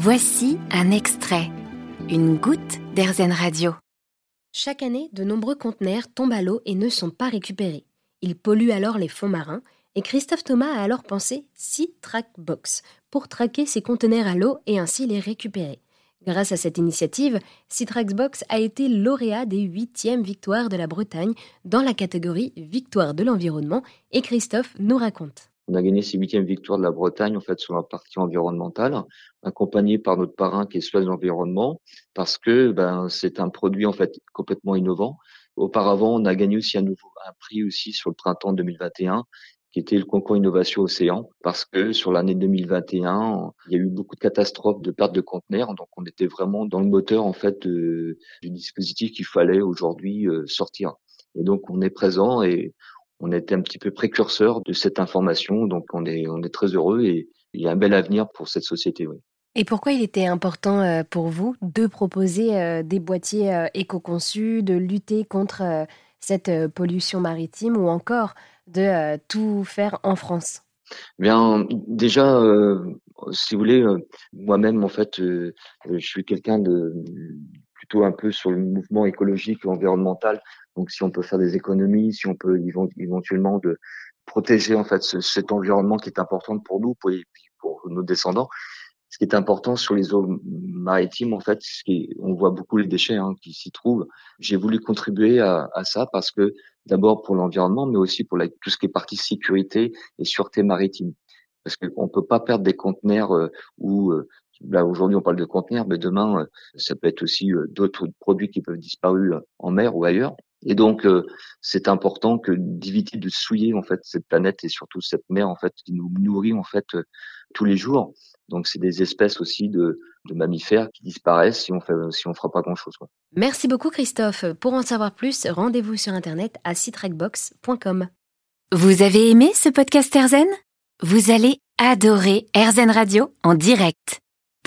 Voici un extrait, une goutte d'Airzen Radio. Chaque année, de nombreux conteneurs tombent à l'eau et ne sont pas récupérés. Ils polluent alors les fonds marins et Christophe Thomas a alors pensé Sea Box pour traquer ces conteneurs à l'eau et ainsi les récupérer. Grâce à cette initiative, Citrax Box a été lauréat des huitièmes victoires de la Bretagne dans la catégorie Victoire de l'environnement et Christophe nous raconte. On a gagné ces huitièmes victoires de la Bretagne en fait sur la partie environnementale, accompagné par notre parrain qui est Suez Environnement, parce que ben c'est un produit en fait complètement innovant. Auparavant, on a gagné aussi un nouveau un prix aussi sur le printemps 2021 qui était le concours Innovation Océan, parce que sur l'année 2021, il y a eu beaucoup de catastrophes de perte de conteneurs, donc on était vraiment dans le moteur en fait du dispositif qu'il fallait aujourd'hui euh, sortir. Et donc on est présent et on était un petit peu précurseur de cette information, donc on est on est très heureux et il y a un bel avenir pour cette société. Oui. Et pourquoi il était important euh, pour vous de proposer euh, des boîtiers éco-conçus, de lutter contre cette pollution maritime ou encore de euh, tout faire en France? Bien, déjà, euh, si vous voulez, euh, moi-même, en fait, je suis quelqu'un de plutôt un peu sur le mouvement écologique et environnemental. Donc, si on peut faire des économies, si on peut éventuellement de protéger en fait cet environnement qui est important pour nous, pour, pour nos descendants, ce qui est important sur les eaux maritimes, en fait, on voit beaucoup les déchets hein, qui s'y trouvent. J'ai voulu contribuer à, à, ça parce que d'abord pour l'environnement, mais aussi pour la, tout ce qui est partie sécurité et sûreté maritime. Parce qu'on peut pas perdre des conteneurs euh, où euh, là aujourd'hui on parle de conteneurs, mais demain euh, ça peut être aussi euh, d'autres produits qui peuvent disparaître en mer ou ailleurs. Et donc c'est important que d'éviter de souiller en fait cette planète et surtout cette mer en fait qui nous nourrit en fait tous les jours. Donc c'est des espèces aussi de, mammifères qui disparaissent si on fait si on fera pas grand chose. Merci beaucoup Christophe. Pour en savoir plus, rendez-vous sur internet à citrackbox.com. Vous avez aimé ce podcast Erzen Vous allez adorer Erzen Radio en direct.